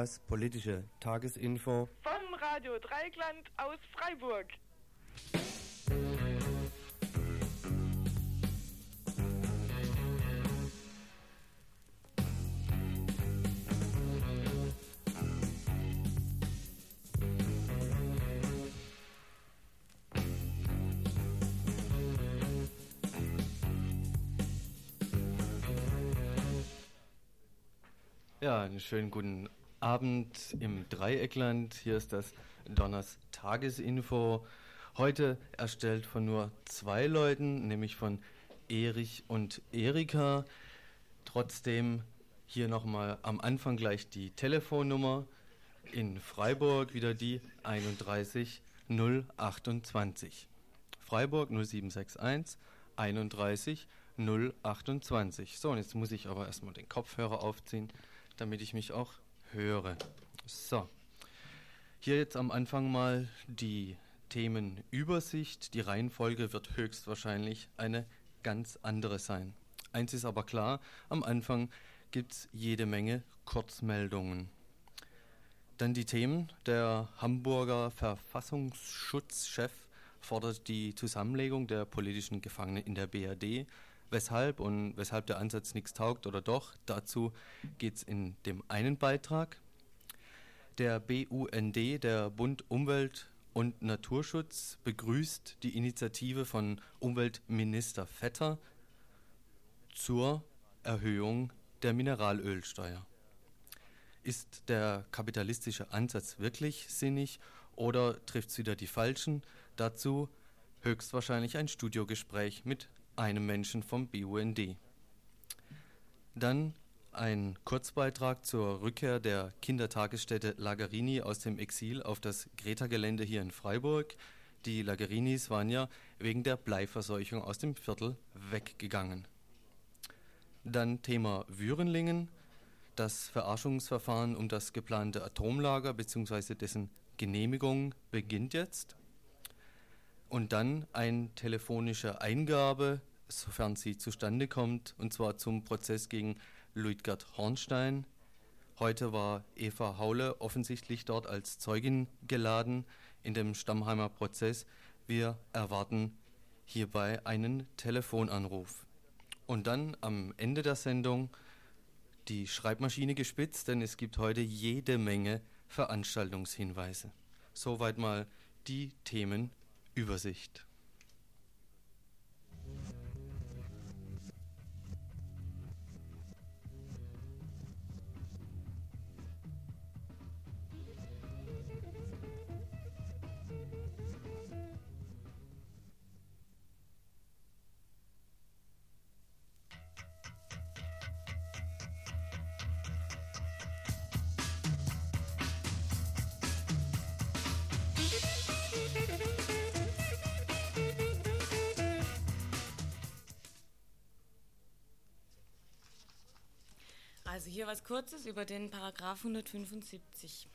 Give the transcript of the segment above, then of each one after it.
Das politische Tagesinfo Vom Radio Dreigland aus Freiburg. Ja, einen schönen guten Abend im Dreieckland. Hier ist das Donners Tagesinfo. Heute erstellt von nur zwei Leuten, nämlich von Erich und Erika. Trotzdem hier nochmal am Anfang gleich die Telefonnummer. In Freiburg wieder die 31 028. Freiburg 0761 31 028. So, und jetzt muss ich aber erstmal den Kopfhörer aufziehen damit ich mich auch höre. So, hier jetzt am Anfang mal die Themenübersicht. Die Reihenfolge wird höchstwahrscheinlich eine ganz andere sein. Eins ist aber klar, am Anfang gibt es jede Menge Kurzmeldungen. Dann die Themen. Der Hamburger Verfassungsschutzchef fordert die Zusammenlegung der politischen Gefangenen in der BRD Weshalb und weshalb der Ansatz nichts taugt oder doch, dazu geht es in dem einen Beitrag. Der BUND, der Bund Umwelt und Naturschutz, begrüßt die Initiative von Umweltminister Vetter zur Erhöhung der Mineralölsteuer. Ist der kapitalistische Ansatz wirklich sinnig oder trifft es wieder die Falschen? Dazu höchstwahrscheinlich ein Studiogespräch mit einem Menschen vom BUND. Dann ein Kurzbeitrag zur Rückkehr der Kindertagesstätte Lagarini aus dem Exil auf das Greta-Gelände hier in Freiburg. Die Lagerinis waren ja wegen der Bleiverseuchung aus dem Viertel weggegangen. Dann Thema Würenlingen. Das Verarschungsverfahren um das geplante Atomlager bzw. dessen Genehmigung beginnt jetzt. Und dann ein telefonische Eingabe sofern sie zustande kommt, und zwar zum Prozess gegen Luitgard Hornstein. Heute war Eva Haule offensichtlich dort als Zeugin geladen in dem Stammheimer Prozess. Wir erwarten hierbei einen Telefonanruf. Und dann am Ende der Sendung die Schreibmaschine gespitzt, denn es gibt heute jede Menge Veranstaltungshinweise. Soweit mal die Themenübersicht. Also Kurzes über den Paragraph 175.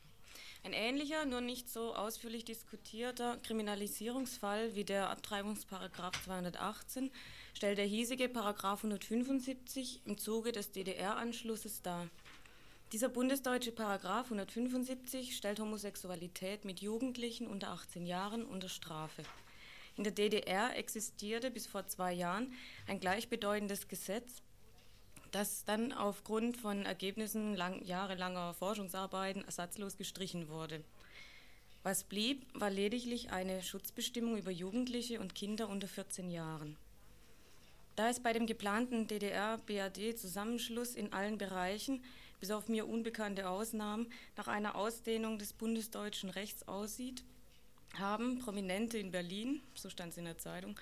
Ein ähnlicher, nur nicht so ausführlich diskutierter Kriminalisierungsfall wie der Abtreibungsparagraph 218 stellt der hiesige Paragraph 175 im Zuge des DDR-Anschlusses dar. Dieser bundesdeutsche Paragraph 175 stellt Homosexualität mit Jugendlichen unter 18 Jahren unter Strafe. In der DDR existierte bis vor zwei Jahren ein gleichbedeutendes Gesetz, das dann aufgrund von Ergebnissen lang, jahrelanger Forschungsarbeiten ersatzlos gestrichen wurde. Was blieb, war lediglich eine Schutzbestimmung über Jugendliche und Kinder unter 14 Jahren. Da es bei dem geplanten DDR-BRD-Zusammenschluss in allen Bereichen, bis auf mir unbekannte Ausnahmen, nach einer Ausdehnung des bundesdeutschen Rechts aussieht, haben Prominente in Berlin, so stand es in der Zeitung,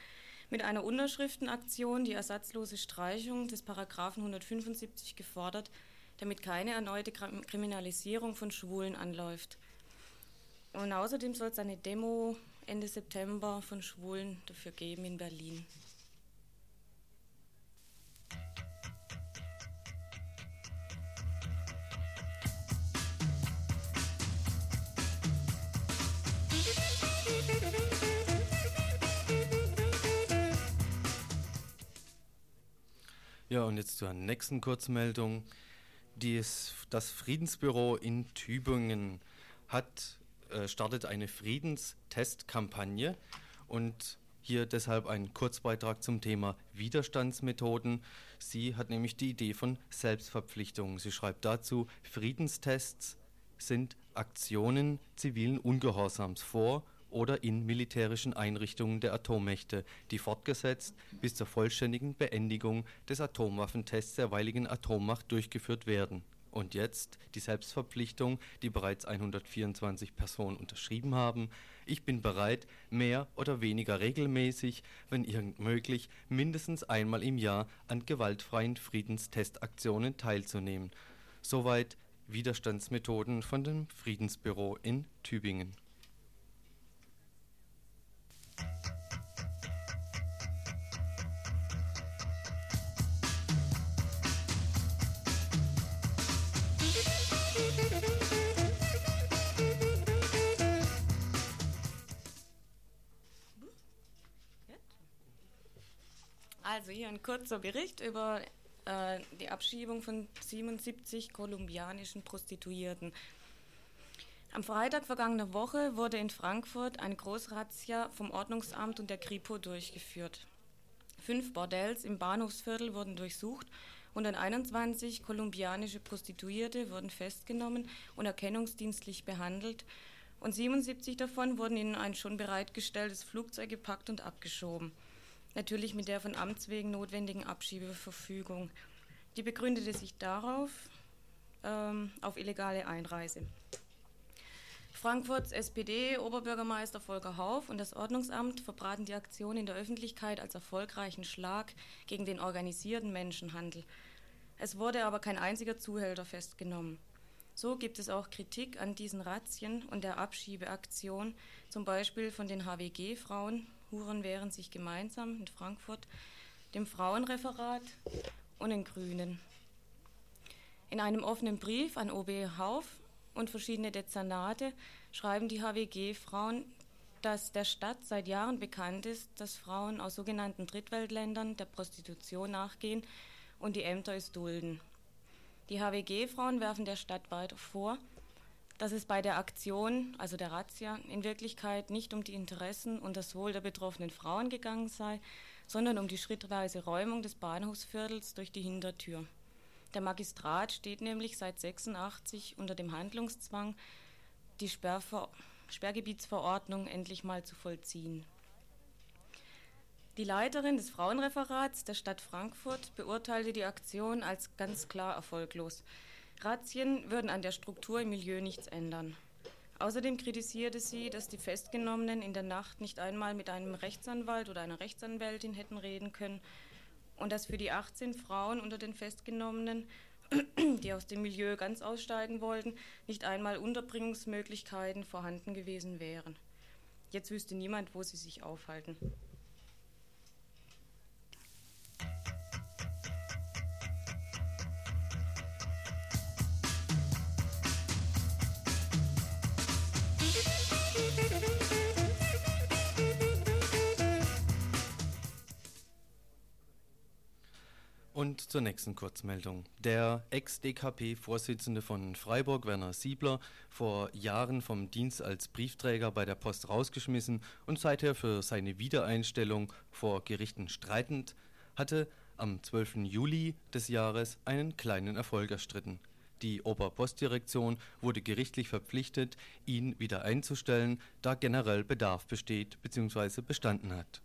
mit einer Unterschriftenaktion die ersatzlose Streichung des Paragraphen 175 gefordert, damit keine erneute Kriminalisierung von Schwulen anläuft. Und außerdem soll es eine Demo Ende September von Schwulen dafür geben in Berlin. Ja, und jetzt zur nächsten Kurzmeldung. Dies, das Friedensbüro in Tübingen hat, äh, startet eine Friedenstestkampagne und hier deshalb ein Kurzbeitrag zum Thema Widerstandsmethoden. Sie hat nämlich die Idee von Selbstverpflichtungen. Sie schreibt dazu, Friedenstests sind Aktionen zivilen Ungehorsams vor oder in militärischen Einrichtungen der Atommächte, die fortgesetzt bis zur vollständigen Beendigung des Atomwaffentests der jeweiligen Atommacht durchgeführt werden und jetzt die Selbstverpflichtung, die bereits 124 Personen unterschrieben haben. Ich bin bereit, mehr oder weniger regelmäßig, wenn irgend möglich, mindestens einmal im Jahr an gewaltfreien Friedenstestaktionen teilzunehmen. Soweit Widerstandsmethoden von dem Friedensbüro in Tübingen. Also hier ein kurzer Bericht über äh, die Abschiebung von 77 kolumbianischen Prostituierten. Am Freitag vergangener Woche wurde in Frankfurt eine Großrazzia vom Ordnungsamt und der Kripo durchgeführt. Fünf Bordells im Bahnhofsviertel wurden durchsucht und 21 kolumbianische Prostituierte wurden festgenommen und erkennungsdienstlich behandelt und 77 davon wurden in ein schon bereitgestelltes Flugzeug gepackt und abgeschoben natürlich mit der von Amts wegen notwendigen Abschiebeverfügung. Die begründete sich darauf ähm, auf illegale Einreise. Frankfurts SPD-Oberbürgermeister Volker Hauf und das Ordnungsamt verbraten die Aktion in der Öffentlichkeit als erfolgreichen Schlag gegen den organisierten Menschenhandel. Es wurde aber kein einziger Zuhälter festgenommen. So gibt es auch Kritik an diesen Razzien und der Abschiebeaktion, zum Beispiel von den HWG-Frauen, Huren wehren sich gemeinsam in Frankfurt, dem Frauenreferat und den Grünen. In einem offenen Brief an OB Hauf und verschiedene Dezernate schreiben die HWG-Frauen, dass der Stadt seit Jahren bekannt ist, dass Frauen aus sogenannten Drittweltländern der Prostitution nachgehen und die Ämter es dulden. Die HWG-Frauen werfen der Stadt weiter vor, dass es bei der Aktion, also der Razzia, in Wirklichkeit nicht um die Interessen und das Wohl der betroffenen Frauen gegangen sei, sondern um die schrittweise Räumung des Bahnhofsviertels durch die Hintertür. Der Magistrat steht nämlich seit 86 unter dem Handlungszwang, die Sperrver Sperrgebietsverordnung endlich mal zu vollziehen. Die Leiterin des Frauenreferats der Stadt Frankfurt beurteilte die Aktion als ganz klar erfolglos. Razzien würden an der Struktur im Milieu nichts ändern. Außerdem kritisierte sie, dass die Festgenommenen in der Nacht nicht einmal mit einem Rechtsanwalt oder einer Rechtsanwältin hätten reden können und dass für die 18 Frauen unter den Festgenommenen, die aus dem Milieu ganz aussteigen wollten, nicht einmal Unterbringungsmöglichkeiten vorhanden gewesen wären. Jetzt wüsste niemand, wo sie sich aufhalten. Und zur nächsten Kurzmeldung. Der Ex-DKP-Vorsitzende von Freiburg, Werner Siebler, vor Jahren vom Dienst als Briefträger bei der Post rausgeschmissen und seither für seine Wiedereinstellung vor Gerichten streitend, hatte am 12. Juli des Jahres einen kleinen Erfolg erstritten. Die Oberpostdirektion wurde gerichtlich verpflichtet, ihn wieder einzustellen, da generell Bedarf besteht bzw. bestanden hat.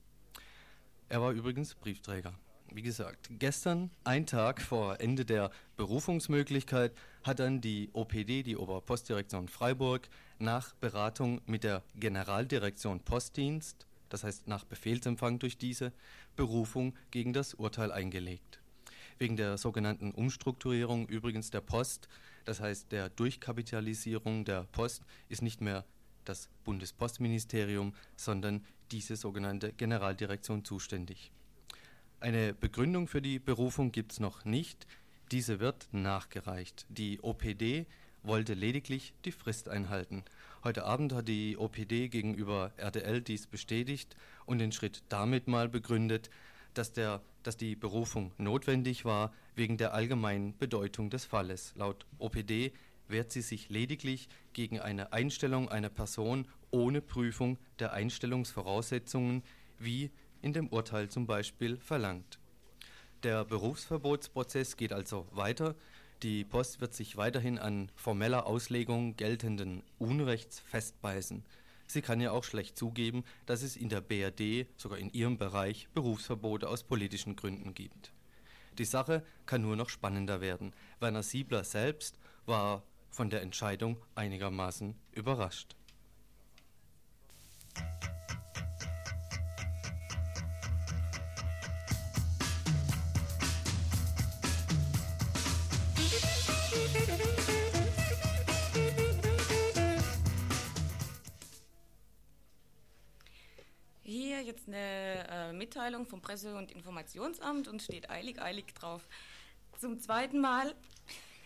Er war übrigens Briefträger wie gesagt, gestern, ein Tag vor Ende der Berufungsmöglichkeit, hat dann die OPD, die Oberpostdirektion Freiburg, nach Beratung mit der Generaldirektion Postdienst, das heißt nach Befehlsempfang durch diese, Berufung gegen das Urteil eingelegt. Wegen der sogenannten Umstrukturierung übrigens der Post, das heißt der Durchkapitalisierung der Post, ist nicht mehr das Bundespostministerium, sondern diese sogenannte Generaldirektion zuständig. Eine Begründung für die Berufung gibt es noch nicht. Diese wird nachgereicht. Die OPD wollte lediglich die Frist einhalten. Heute Abend hat die OPD gegenüber RDL dies bestätigt und den Schritt damit mal begründet, dass der dass die Berufung notwendig war wegen der allgemeinen Bedeutung des Falles. Laut OPD wehrt sie sich lediglich gegen eine Einstellung einer Person ohne Prüfung der Einstellungsvoraussetzungen, wie in dem Urteil zum Beispiel verlangt. Der Berufsverbotsprozess geht also weiter. Die Post wird sich weiterhin an formeller Auslegung geltenden Unrechts festbeißen. Sie kann ja auch schlecht zugeben, dass es in der BRD, sogar in ihrem Bereich, Berufsverbote aus politischen Gründen gibt. Die Sache kann nur noch spannender werden. Werner Siebler selbst war von der Entscheidung einigermaßen überrascht. Jetzt eine äh, Mitteilung vom Presse- und Informationsamt und steht eilig, eilig drauf. Zum zweiten Mal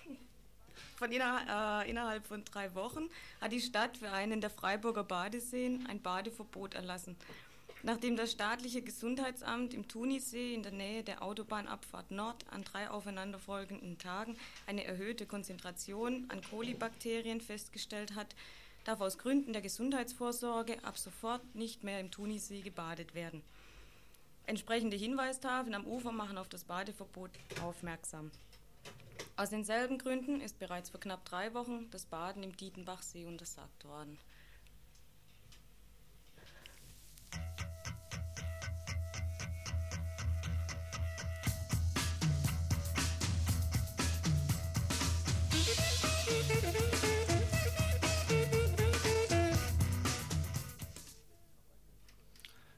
von inner, äh, innerhalb von drei Wochen hat die Stadt für einen der Freiburger Badeseen ein Badeverbot erlassen. Nachdem das staatliche Gesundheitsamt im Tunisee in der Nähe der Autobahnabfahrt Nord an drei aufeinanderfolgenden Tagen eine erhöhte Konzentration an Kolibakterien festgestellt hat, darf aus Gründen der Gesundheitsvorsorge ab sofort nicht mehr im Tunisee gebadet werden. Entsprechende Hinweistafeln am Ufer machen auf das Badeverbot aufmerksam. Aus denselben Gründen ist bereits vor knapp drei Wochen das Baden im Dietenbachsee untersagt worden.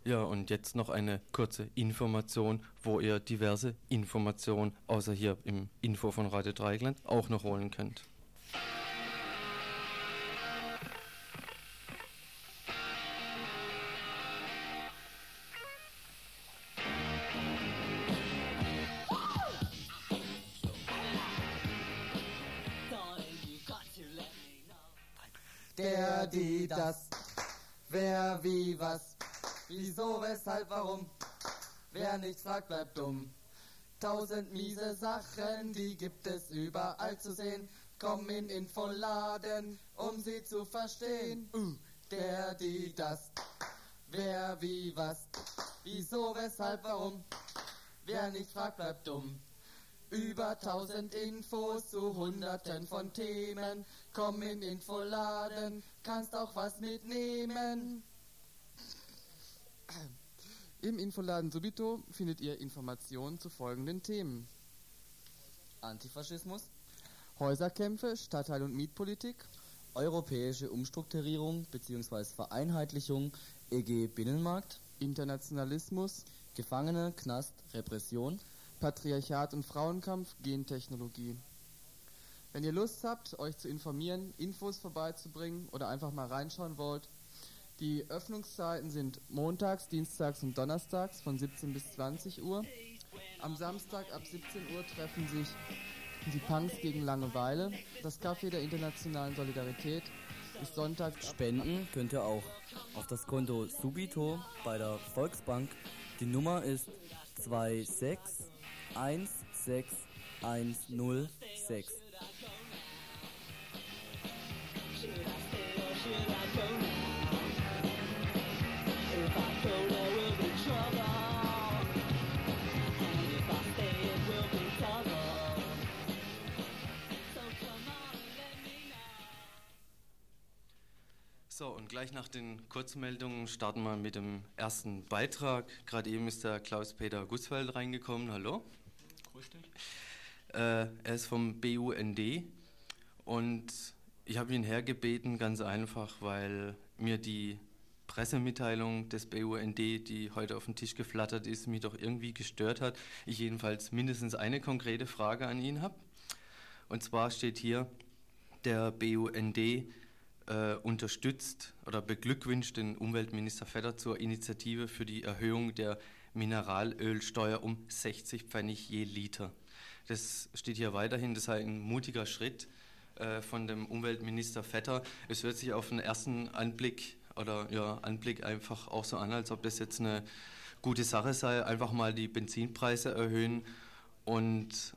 Ja, und jetzt noch eine kurze Information, wo ihr diverse Informationen außer hier im Info von Radio Dreigland auch noch holen könnt. Der, die, das, wer, wie, was, wieso, weshalb, warum, wer nichts fragt, bleibt dumm. Tausend miese Sachen, die gibt es überall zu sehen, komm in Infoladen, um sie zu verstehen. Uh, der, die, das, wer, wie, was, wieso, weshalb, warum, wer nicht fragt, bleibt dumm. Über tausend Infos zu hunderten von Themen. Komm in Infoladen, kannst auch was mitnehmen. Im Infoladen Subito findet ihr Informationen zu folgenden Themen. Antifaschismus, Häuserkämpfe, Stadtteil- und Mietpolitik, europäische Umstrukturierung bzw. Vereinheitlichung, EG Binnenmarkt, Internationalismus, Gefangene, Knast, Repression, Patriarchat und Frauenkampf, Gentechnologie. Wenn ihr Lust habt, euch zu informieren, Infos vorbeizubringen oder einfach mal reinschauen wollt, die Öffnungszeiten sind montags, dienstags und donnerstags von 17 bis 20 Uhr. Am Samstag ab 17 Uhr treffen sich die Punks gegen Langeweile. Das Café der internationalen Solidarität ist sonntags Spenden könnt ihr auch auf das Konto Subito bei der Volksbank. Die Nummer ist 2616106. So, und gleich nach den Kurzmeldungen starten wir mit dem ersten Beitrag. Gerade eben ist der Klaus-Peter Gussfeld reingekommen. Hallo. Grüß dich. Äh, er ist vom BUND und ich habe ihn hergebeten, ganz einfach, weil mir die Pressemitteilung des BUND, die heute auf den Tisch geflattert ist, mich doch irgendwie gestört hat. Ich jedenfalls mindestens eine konkrete Frage an ihn habe. Und zwar steht hier, der BUND äh, unterstützt oder beglückwünscht den Umweltminister Vetter zur Initiative für die Erhöhung der Mineralölsteuer um 60 Pfennig je Liter. Das steht hier weiterhin, das sei ein mutiger Schritt äh, von dem Umweltminister Vetter. Es hört sich auf den ersten Anblick oder ja, Anblick einfach auch so an, als ob das jetzt eine gute Sache sei, einfach mal die Benzinpreise erhöhen und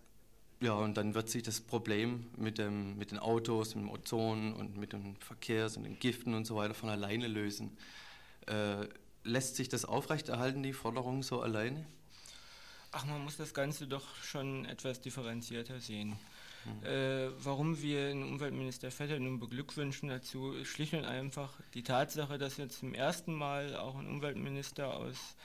ja, und dann wird sich das Problem mit, dem, mit den Autos, mit dem Ozon und mit dem Verkehrs- und den Giften und so weiter von alleine lösen. Äh, lässt sich das aufrechterhalten, die Forderung so alleine? Ach, man muss das Ganze doch schon etwas differenzierter sehen. Mhm. Äh, warum wir den Umweltminister Vetter nun beglückwünschen dazu, ist schlicht und einfach die Tatsache, dass jetzt zum ersten Mal auch ein Umweltminister aus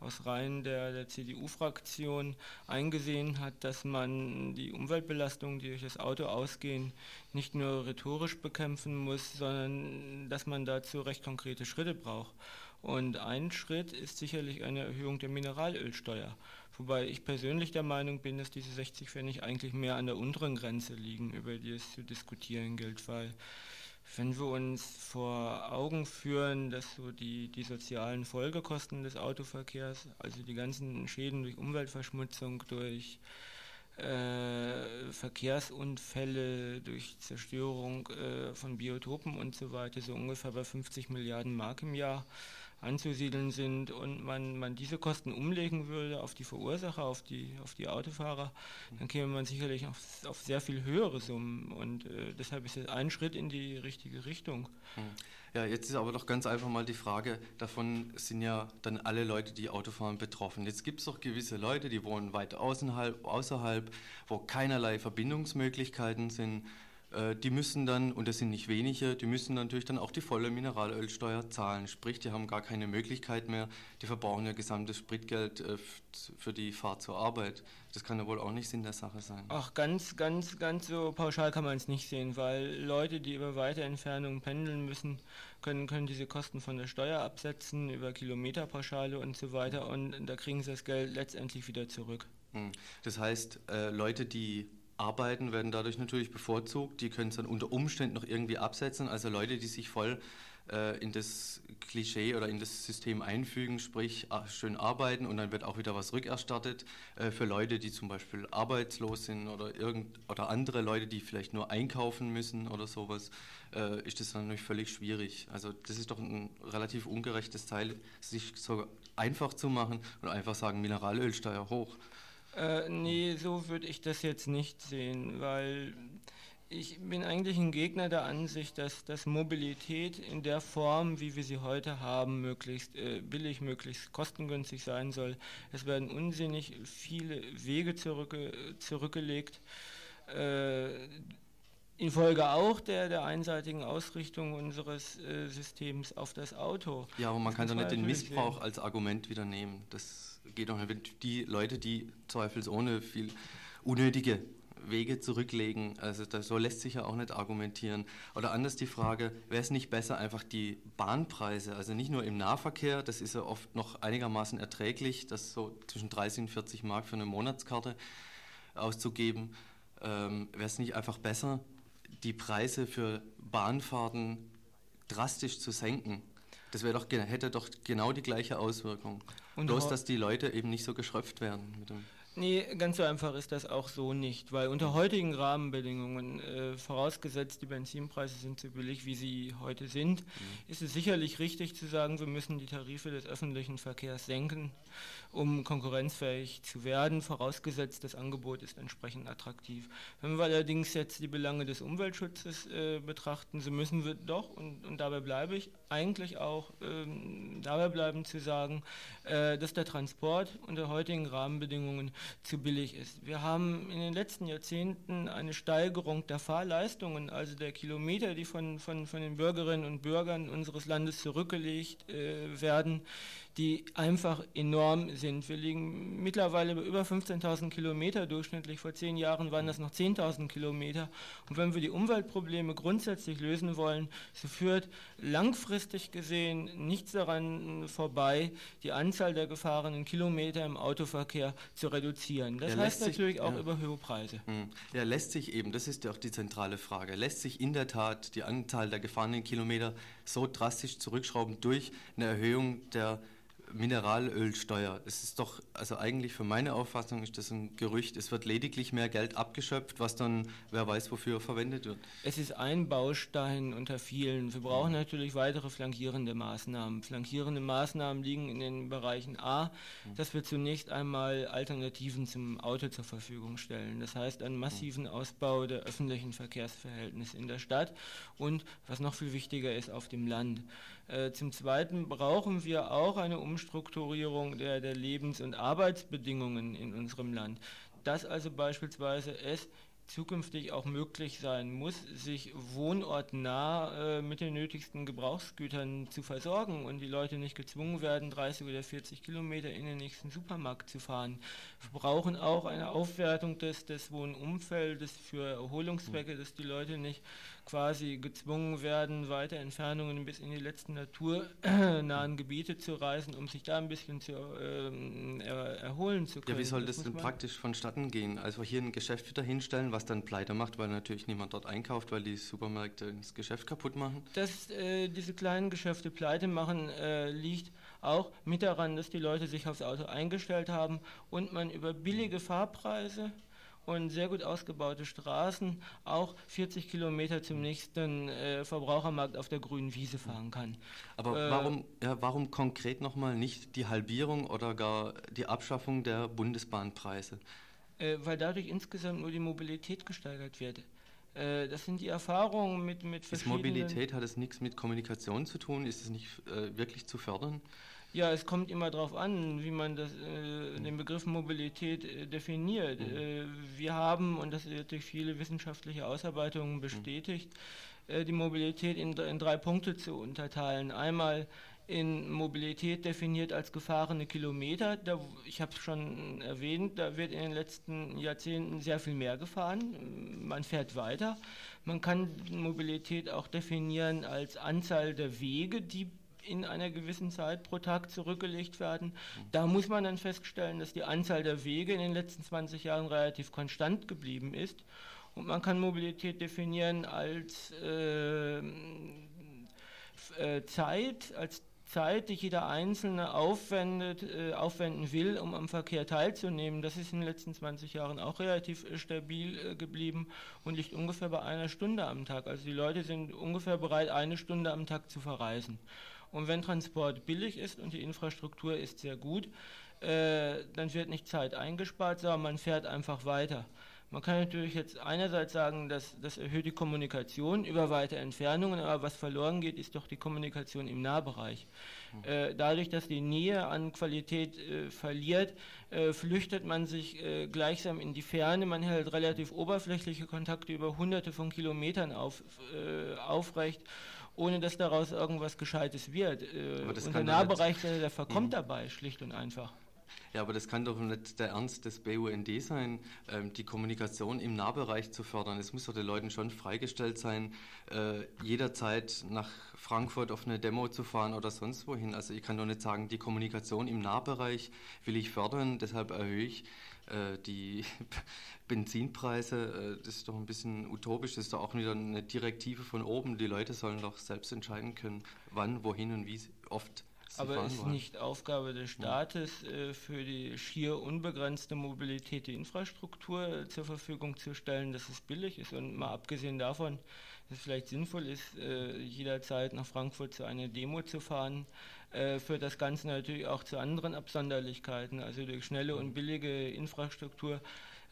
aus Reihen der, der CDU-Fraktion eingesehen hat, dass man die Umweltbelastungen, die durch das Auto ausgehen, nicht nur rhetorisch bekämpfen muss, sondern dass man dazu recht konkrete Schritte braucht. Und ein Schritt ist sicherlich eine Erhöhung der Mineralölsteuer. Wobei ich persönlich der Meinung bin, dass diese 60 Pfennig eigentlich mehr an der unteren Grenze liegen, über die es zu diskutieren gilt, weil wenn wir uns vor Augen führen, dass so die, die sozialen Folgekosten des Autoverkehrs, also die ganzen Schäden durch Umweltverschmutzung, durch äh, Verkehrsunfälle, durch Zerstörung äh, von Biotopen und so weiter, so ungefähr bei 50 Milliarden Mark im Jahr anzusiedeln sind und man, man diese Kosten umlegen würde auf die Verursacher, auf die, auf die Autofahrer, dann käme man sicherlich auf, auf sehr viel höhere Summen und äh, deshalb ist es ein Schritt in die richtige Richtung. Hm. Ja, jetzt ist aber doch ganz einfach mal die Frage, davon sind ja dann alle Leute, die Auto fahren, betroffen. Jetzt gibt es doch gewisse Leute, die wohnen weit außerhalb, außerhalb, wo keinerlei Verbindungsmöglichkeiten sind die müssen dann, und das sind nicht wenige, die müssen natürlich dann auch die volle Mineralölsteuer zahlen. Sprich, die haben gar keine Möglichkeit mehr, die verbrauchen ja gesamtes Spritgeld äh, für die Fahrt zur Arbeit. Das kann ja wohl auch nicht Sinn der Sache sein. Ach, ganz, ganz, ganz so pauschal kann man es nicht sehen, weil Leute, die über weite Entfernungen pendeln müssen, können, können diese Kosten von der Steuer absetzen, über Kilometerpauschale und so weiter und da kriegen sie das Geld letztendlich wieder zurück. Hm. Das heißt, äh, Leute, die arbeiten, werden dadurch natürlich bevorzugt. Die können es dann unter Umständen noch irgendwie absetzen. Also Leute, die sich voll äh, in das Klischee oder in das System einfügen, sprich schön arbeiten und dann wird auch wieder was rückerstattet. Äh, für Leute, die zum Beispiel arbeitslos sind oder, irgend, oder andere Leute, die vielleicht nur einkaufen müssen oder sowas, äh, ist das dann natürlich völlig schwierig. Also das ist doch ein relativ ungerechtes Teil, sich so einfach zu machen und einfach sagen, Mineralölsteuer hoch. Äh, nee, so würde ich das jetzt nicht sehen, weil ich bin eigentlich ein Gegner der Ansicht, dass, dass Mobilität in der Form, wie wir sie heute haben, möglichst äh, billig, möglichst kostengünstig sein soll. Es werden unsinnig viele Wege zurückge zurückgelegt. Äh, Infolge auch der, der einseitigen Ausrichtung unseres äh, Systems auf das Auto. Ja, aber man kann doch nicht den Missbrauch sehen. als Argument wieder nehmen. Das geht doch nicht. Die Leute, die zweifelsohne viel unnötige Wege zurücklegen, also das, so lässt sich ja auch nicht argumentieren. Oder anders die Frage, wäre es nicht besser, einfach die Bahnpreise, also nicht nur im Nahverkehr, das ist ja oft noch einigermaßen erträglich, das so zwischen 30 und 40 Mark für eine Monatskarte auszugeben, ähm, wäre es nicht einfach besser, die Preise für Bahnfahrten drastisch zu senken? Das doch, hätte doch genau die gleiche Auswirkung. Und Bloß, dass die Leute eben nicht so geschröpft werden. Mit dem Nee, ganz so einfach ist das auch so nicht, weil unter heutigen Rahmenbedingungen, äh, vorausgesetzt die Benzinpreise sind so billig, wie sie heute sind, mhm. ist es sicherlich richtig zu sagen, wir müssen die Tarife des öffentlichen Verkehrs senken um konkurrenzfähig zu werden, vorausgesetzt das Angebot ist entsprechend attraktiv. Wenn wir allerdings jetzt die Belange des Umweltschutzes äh, betrachten, so müssen wir doch, und, und dabei bleibe ich, eigentlich auch ähm, dabei bleiben zu sagen, äh, dass der Transport unter heutigen Rahmenbedingungen zu billig ist. Wir haben in den letzten Jahrzehnten eine Steigerung der Fahrleistungen, also der Kilometer, die von, von, von den Bürgerinnen und Bürgern unseres Landes zurückgelegt äh, werden, die einfach enorm sind. Wir liegen mittlerweile bei über 15.000 Kilometer durchschnittlich. Vor zehn Jahren waren das noch 10.000 Kilometer. Und wenn wir die Umweltprobleme grundsätzlich lösen wollen, so führt langfristig gesehen nichts daran vorbei, die Anzahl der gefahrenen Kilometer im Autoverkehr zu reduzieren. Das ja, heißt natürlich sich, auch ja. über höhere Preise. Hm. Ja, lässt sich eben, das ist ja auch die zentrale Frage, lässt sich in der Tat die Anzahl der gefahrenen Kilometer so drastisch zurückschrauben durch eine Erhöhung der Mineralölsteuer. Es ist doch, also eigentlich für meine Auffassung ist das ein Gerücht. Es wird lediglich mehr Geld abgeschöpft, was dann wer weiß wofür verwendet wird. Es ist ein Baustein unter vielen. Wir brauchen natürlich weitere flankierende Maßnahmen. Flankierende Maßnahmen liegen in den Bereichen A, dass wir zunächst einmal Alternativen zum Auto zur Verfügung stellen. Das heißt einen massiven Ausbau der öffentlichen Verkehrsverhältnisse in der Stadt und, was noch viel wichtiger ist, auf dem Land. Äh, zum Zweiten brauchen wir auch eine Umstrukturierung der, der Lebens- und Arbeitsbedingungen in unserem Land. Dass also beispielsweise es zukünftig auch möglich sein muss, sich wohnortnah äh, mit den nötigsten Gebrauchsgütern zu versorgen und die Leute nicht gezwungen werden, 30 oder 40 Kilometer in den nächsten Supermarkt zu fahren. Wir brauchen auch eine Aufwertung des, des Wohnumfeldes für Erholungszwecke, dass die Leute nicht quasi gezwungen werden, weite Entfernungen bis in die letzten naturnahen Gebiete zu reisen, um sich da ein bisschen zu äh, er, erholen zu können. Ja, wie soll das, das denn praktisch vonstatten gehen? Also hier ein Geschäft wieder hinstellen, was dann pleite macht, weil natürlich niemand dort einkauft, weil die Supermärkte das Geschäft kaputt machen? Dass äh, diese kleinen Geschäfte pleite machen, äh, liegt auch mit daran, dass die Leute sich aufs Auto eingestellt haben und man über billige Fahrpreise und sehr gut ausgebaute Straßen auch 40 Kilometer zum nächsten äh, Verbrauchermarkt auf der grünen Wiese fahren kann. Aber äh, warum, ja, warum konkret nochmal nicht die Halbierung oder gar die Abschaffung der Bundesbahnpreise? Äh, weil dadurch insgesamt nur die Mobilität gesteigert wird. Äh, das sind die Erfahrungen mit, mit verschiedenen... Ist Mobilität, hat es nichts mit Kommunikation zu tun? Ist es nicht äh, wirklich zu fördern? Ja, es kommt immer darauf an, wie man das, äh, den Begriff Mobilität äh, definiert. Mhm. Äh, wir haben, und das wird durch viele wissenschaftliche Ausarbeitungen mhm. bestätigt, äh, die Mobilität in, in, drei Punkte zu unterteilen. Einmal in Mobilität definiert als gefahrene Kilometer. Da, ich habe es schon erwähnt, da wird in den letzten Jahrzehnten sehr viel mehr gefahren. Man fährt weiter. Man kann Mobilität auch definieren als Anzahl der Wege, die in einer gewissen Zeit pro Tag zurückgelegt werden. Da muss man dann feststellen, dass die Anzahl der Wege in den letzten 20 Jahren relativ konstant geblieben ist. Und man kann Mobilität definieren als äh, äh, Zeit, als Zeit, die jeder Einzelne aufwendet, äh, aufwenden will, um am Verkehr teilzunehmen. Das ist in den letzten 20 Jahren auch relativ äh, stabil äh, geblieben und liegt ungefähr bei einer Stunde am Tag. Also die Leute sind ungefähr bereit, eine Stunde am Tag zu verreisen. Und wenn Transport billig ist und die Infrastruktur ist sehr gut, äh, dann wird nicht Zeit eingespart, sondern man fährt einfach weiter. Man kann natürlich jetzt einerseits sagen, dass das erhöht die Kommunikation über weite Entfernungen, aber was verloren geht, ist doch die Kommunikation im Nahbereich. Äh, dadurch, dass die Nähe an Qualität äh, verliert, äh, flüchtet man sich äh, gleichsam in die Ferne. Man hält relativ oberflächliche Kontakte über hunderte von Kilometern auf, äh, aufrecht ohne dass daraus irgendwas Gescheites wird. Äh, und der Nahbereich, der, der verkommt mhm. dabei, schlicht und einfach. Ja, aber das kann doch nicht der Ernst des BUND sein, ähm, die Kommunikation im Nahbereich zu fördern. Es muss doch den Leuten schon freigestellt sein, äh, jederzeit nach Frankfurt auf eine Demo zu fahren oder sonst wohin. Also ich kann doch nicht sagen, die Kommunikation im Nahbereich will ich fördern, deshalb erhöhe ich die Benzinpreise, äh, das ist doch ein bisschen utopisch, das ist doch auch wieder eine Direktive von oben. Die Leute sollen doch selbst entscheiden können, wann, wohin und wie oft. Sie Aber ist wollen. nicht Aufgabe des Staates, äh, für die schier unbegrenzte Mobilität die Infrastruktur zur Verfügung zu stellen, dass es billig ist. Und mal abgesehen davon, dass es vielleicht sinnvoll ist, jederzeit nach Frankfurt zu einer Demo zu fahren, führt das Ganze natürlich auch zu anderen Absonderlichkeiten. Also durch schnelle und billige Infrastruktur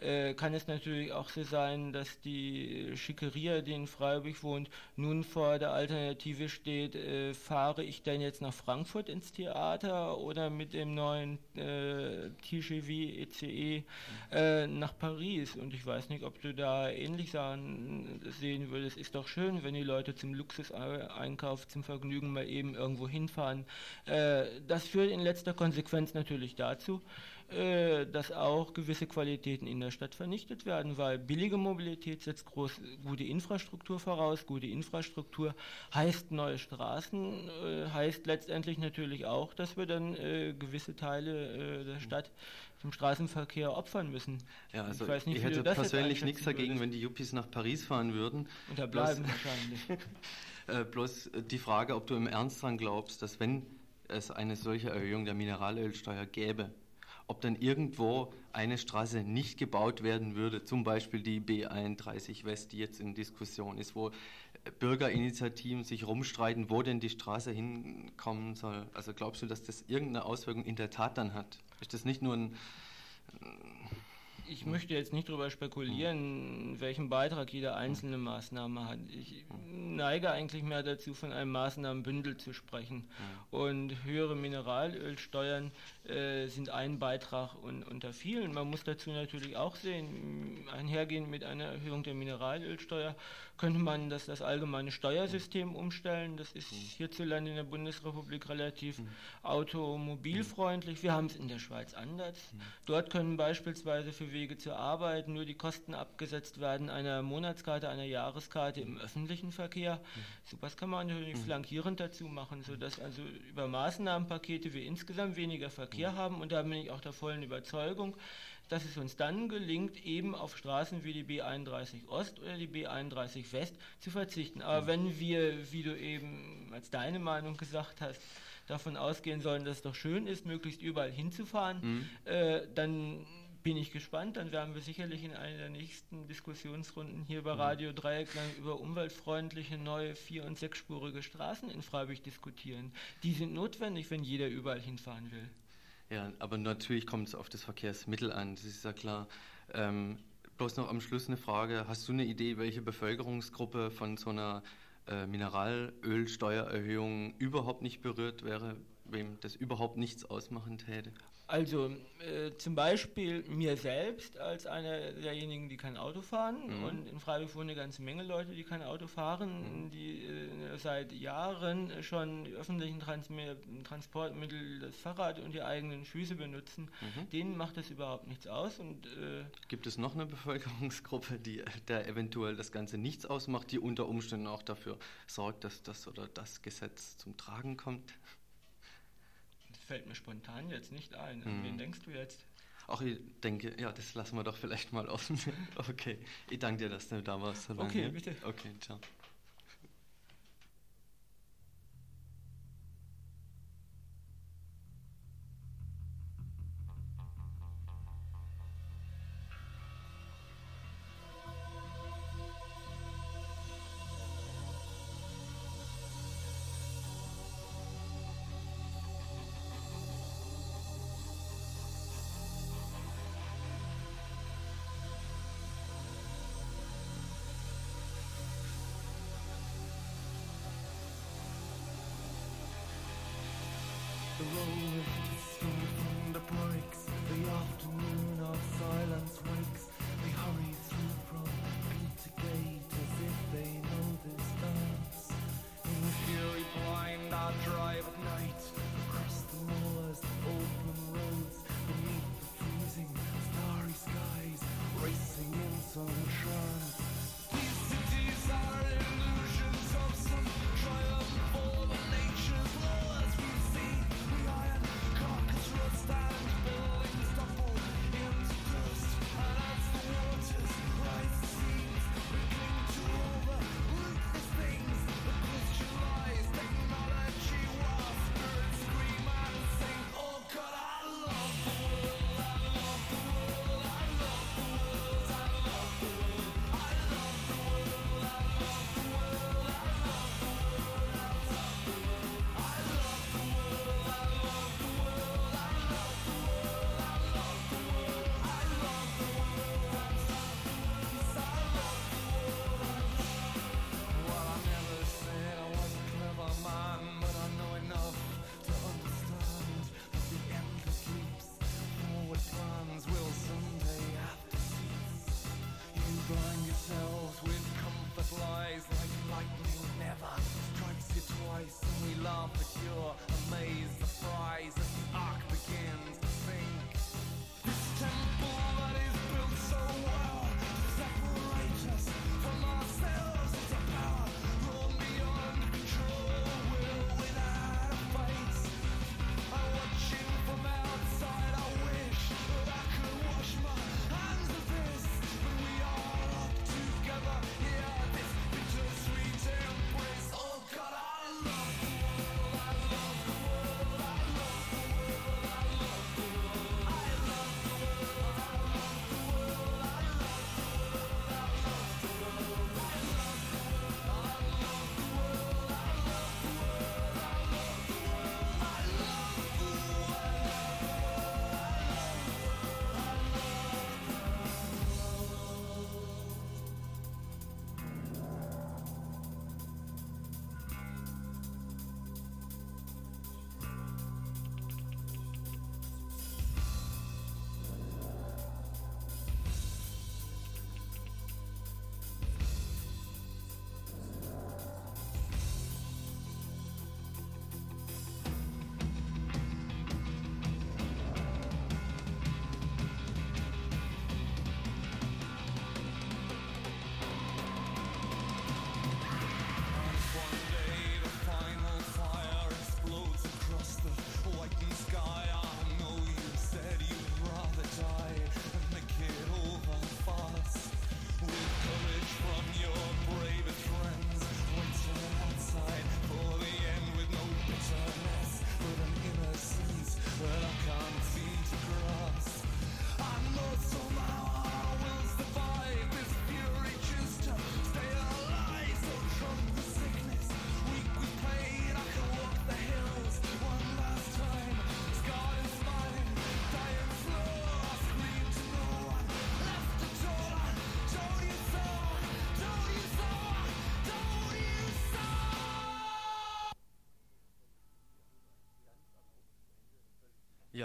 äh, kann es natürlich auch so sein, dass die Schickeria, die in Freiburg wohnt, nun vor der Alternative steht, äh, fahre ich denn jetzt nach Frankfurt ins Theater oder mit dem neuen äh, TGV ECE äh, nach Paris. Und ich weiß nicht, ob du da ähnlich Sachen sehen würdest. Ist doch schön, wenn die Leute zum Luxuseinkauf, zum Vergnügen mal eben irgendwo hinfahren. Äh, das führt in letzter Konsequenz natürlich dazu, äh, dass auch gewisse Qualitäten in der Stadt vernichtet werden, weil billige Mobilität setzt groß, gute Infrastruktur voraus. Gute Infrastruktur heißt neue Straßen, äh, heißt letztendlich natürlich auch, dass wir dann äh, gewisse Teile äh, der Stadt zum Straßenverkehr opfern müssen. Ja, also ich, nicht, ich hätte persönlich nichts dagegen, würdest. wenn die Yuppies nach Paris fahren würden. Und da bleiben wahrscheinlich. Äh, bloß die Frage, ob du im Ernst dran glaubst, dass wenn es eine solche Erhöhung der Mineralölsteuer gäbe, ob dann irgendwo eine Straße nicht gebaut werden würde, zum Beispiel die B31 West, die jetzt in Diskussion ist, wo Bürgerinitiativen sich rumstreiten, wo denn die Straße hinkommen soll. Also glaubst du, dass das irgendeine Auswirkung in der Tat dann hat? Ist das nicht nur ein ich möchte jetzt nicht darüber spekulieren, welchen Beitrag jede einzelne Maßnahme hat. Ich neige eigentlich mehr dazu, von einem Maßnahmenbündel zu sprechen. Und höhere Mineralölsteuern äh, sind ein Beitrag un unter vielen. Man muss dazu natürlich auch sehen, einhergehend mit einer Erhöhung der Mineralölsteuer könnte man das, das allgemeine Steuersystem umstellen. Das ist hierzulande in der Bundesrepublik relativ automobilfreundlich. Wir haben es in der Schweiz anders. Dort können beispielsweise für Wege zur Arbeit nur die Kosten abgesetzt werden einer Monatskarte, einer Jahreskarte im öffentlichen Verkehr. So was kann man natürlich flankierend dazu machen, sodass also über Maßnahmenpakete wir insgesamt weniger Verkehr haben und da bin ich auch der vollen Überzeugung, dass es uns dann gelingt, eben auf Straßen wie die B31 Ost oder die B31 West zu verzichten. Aber wenn wir, wie du eben als deine Meinung gesagt hast, davon ausgehen sollen, dass es doch schön ist, möglichst überall hinzufahren, mhm. äh, dann bin ich gespannt. Dann werden wir sicherlich in einer der nächsten Diskussionsrunden hier bei Radio Dreieckland über umweltfreundliche neue vier- und sechsspurige Straßen in Freiburg diskutieren. Die sind notwendig, wenn jeder überall hinfahren will. Ja, aber natürlich kommt es auf das Verkehrsmittel an, das ist ja klar. Ähm, bloß noch am Schluss eine Frage. Hast du eine Idee, welche Bevölkerungsgruppe von so einer äh, Mineralölsteuererhöhung überhaupt nicht berührt wäre, wem das überhaupt nichts ausmachen täte? Also äh, zum Beispiel mir selbst als einer derjenigen, die kein Auto fahren mhm. und in Freiburg wohnen eine ganze Menge Leute, die kein Auto fahren, mhm. die äh, seit Jahren schon die öffentlichen Trans Transportmittel, das Fahrrad und die eigenen Füße benutzen, mhm. denen macht das überhaupt nichts aus. Und, äh Gibt es noch eine Bevölkerungsgruppe, die der eventuell das Ganze nichts ausmacht, die unter Umständen auch dafür sorgt, dass das oder das Gesetz zum Tragen kommt? Fällt mir spontan jetzt nicht ein. An wen denkst du jetzt? Ach, ich denke, ja, das lassen wir doch vielleicht mal offen. okay, ich danke dir, dass du da warst. So lange. Okay, bitte. Okay, ciao.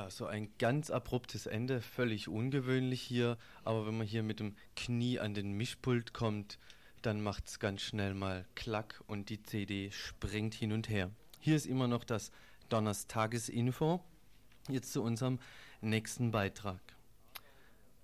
So ein ganz abruptes Ende, völlig ungewöhnlich hier, aber wenn man hier mit dem Knie an den Mischpult kommt, dann macht es ganz schnell mal Klack und die CD springt hin und her. Hier ist immer noch das Donnerstagesinfo. Jetzt zu unserem nächsten Beitrag.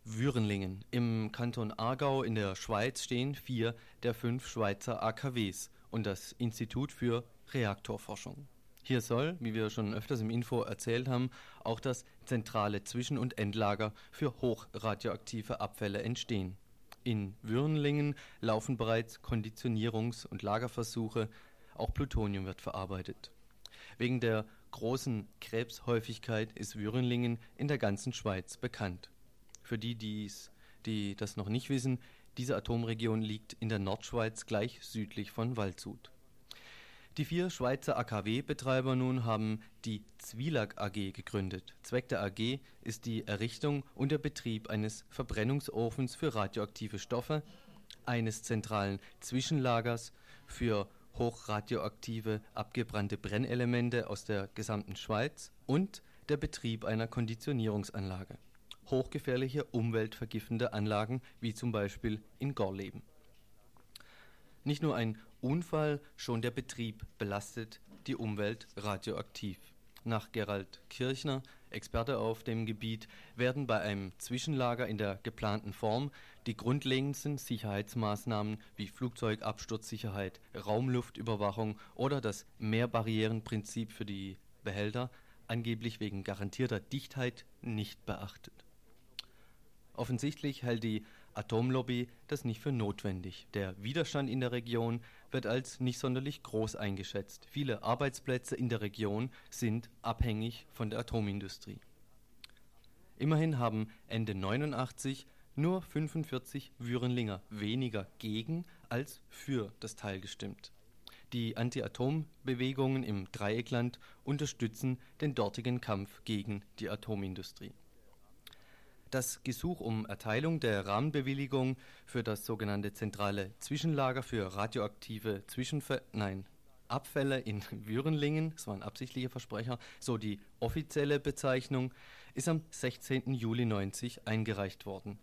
Würenlingen. Im Kanton Aargau in der Schweiz stehen vier der fünf Schweizer AKWs und das Institut für Reaktorforschung. Hier soll, wie wir schon öfters im Info erzählt haben, auch das zentrale Zwischen- und Endlager für hochradioaktive Abfälle entstehen. In Würenlingen laufen bereits Konditionierungs- und Lagerversuche, auch Plutonium wird verarbeitet. Wegen der großen Krebshäufigkeit ist Würenlingen in der ganzen Schweiz bekannt. Für die, die's, die das noch nicht wissen, diese Atomregion liegt in der Nordschweiz gleich südlich von Waldshut. Die vier Schweizer AKW-Betreiber nun haben die Zwielack AG gegründet. Zweck der AG ist die Errichtung und der Betrieb eines Verbrennungsofens für radioaktive Stoffe, eines zentralen Zwischenlagers für hochradioaktive abgebrannte Brennelemente aus der gesamten Schweiz und der Betrieb einer Konditionierungsanlage. Hochgefährliche umweltvergiftende Anlagen wie zum Beispiel in Gorleben. Nicht nur ein Unfall, schon der Betrieb belastet die Umwelt radioaktiv. Nach Gerald Kirchner, Experte auf dem Gebiet, werden bei einem Zwischenlager in der geplanten Form die grundlegendsten Sicherheitsmaßnahmen wie Flugzeugabsturzsicherheit, Raumluftüberwachung oder das Mehrbarrierenprinzip für die Behälter angeblich wegen garantierter Dichtheit nicht beachtet. Offensichtlich hält die Atomlobby das nicht für notwendig. Der Widerstand in der Region wird als nicht sonderlich groß eingeschätzt. Viele Arbeitsplätze in der Region sind abhängig von der Atomindustrie. Immerhin haben Ende 89 nur 45 Würenlinger weniger gegen als für das Teil gestimmt. Die Anti-Atom-Bewegungen im Dreieckland unterstützen den dortigen Kampf gegen die Atomindustrie. Das Gesuch um Erteilung der Rahmenbewilligung für das sogenannte zentrale Zwischenlager für radioaktive Zwischenver nein, Abfälle in Würenlingen, das war ein absichtlicher Versprecher, so die offizielle Bezeichnung, ist am 16. Juli 90 eingereicht worden.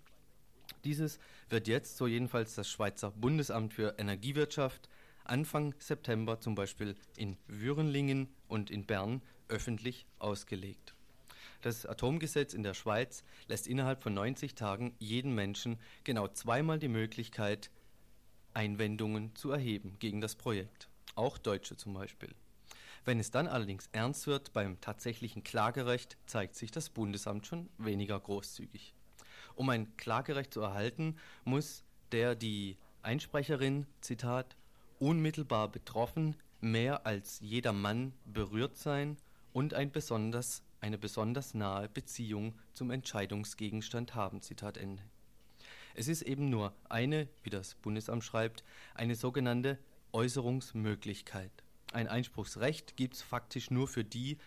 Dieses wird jetzt, so jedenfalls das Schweizer Bundesamt für Energiewirtschaft, Anfang September zum Beispiel in Würenlingen und in Bern öffentlich ausgelegt. Das Atomgesetz in der Schweiz lässt innerhalb von 90 Tagen jeden Menschen genau zweimal die Möglichkeit, Einwendungen zu erheben gegen das Projekt. Auch Deutsche zum Beispiel. Wenn es dann allerdings ernst wird beim tatsächlichen Klagerecht, zeigt sich das Bundesamt schon weniger großzügig. Um ein Klagerecht zu erhalten, muss der die Einsprecherin, Zitat, unmittelbar betroffen, mehr als jeder Mann berührt sein und ein besonders eine besonders nahe Beziehung zum Entscheidungsgegenstand haben. Zitat Ende. Es ist eben nur eine, wie das Bundesamt schreibt, eine sogenannte Äußerungsmöglichkeit. Ein Einspruchsrecht gibt es faktisch nur für die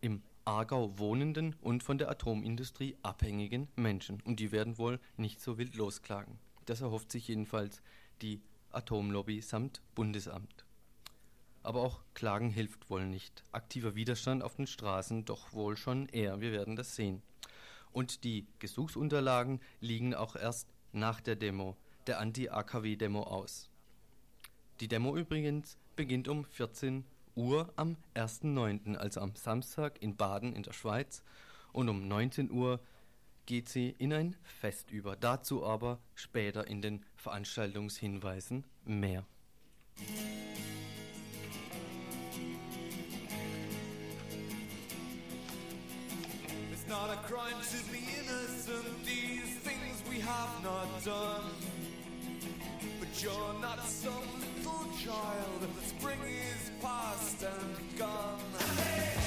im Aargau wohnenden und von der Atomindustrie abhängigen Menschen. Und die werden wohl nicht so wild losklagen. Das erhofft sich jedenfalls die Atomlobby samt Bundesamt. Aber auch Klagen hilft wohl nicht. Aktiver Widerstand auf den Straßen doch wohl schon eher. Wir werden das sehen. Und die Gesuchsunterlagen liegen auch erst nach der Demo, der Anti-AKW-Demo aus. Die Demo übrigens beginnt um 14 Uhr am 1.9., also am Samstag in Baden in der Schweiz. Und um 19 Uhr geht sie in ein Fest über. Dazu aber später in den Veranstaltungshinweisen mehr. Not a crime to be innocent, these things we have not done. But you're not some little child, spring is past and gone. Well,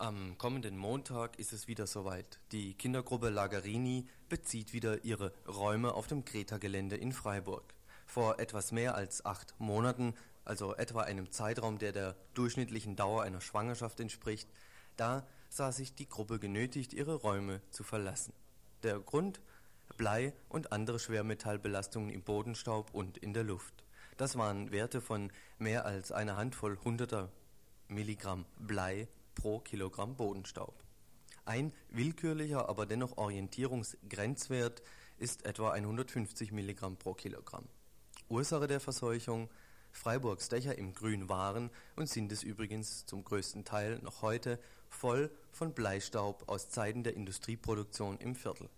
Am kommenden Montag ist es wieder soweit. Die Kindergruppe Lagarini bezieht wieder ihre Räume auf dem Greta-Gelände in Freiburg. Vor etwas mehr als acht Monaten, also etwa einem Zeitraum, der der durchschnittlichen Dauer einer Schwangerschaft entspricht, da sah sich die Gruppe genötigt, ihre Räume zu verlassen. Der Grund? Blei und andere Schwermetallbelastungen im Bodenstaub und in der Luft. Das waren Werte von mehr als einer Handvoll hunderter Milligramm Blei pro Kilogramm Bodenstaub. Ein willkürlicher, aber dennoch Orientierungsgrenzwert ist etwa 150 Milligramm pro Kilogramm. Ursache der Verseuchung Freiburgs Dächer im Grün waren und sind es übrigens zum größten Teil noch heute voll von Bleistaub aus Zeiten der Industrieproduktion im Viertel.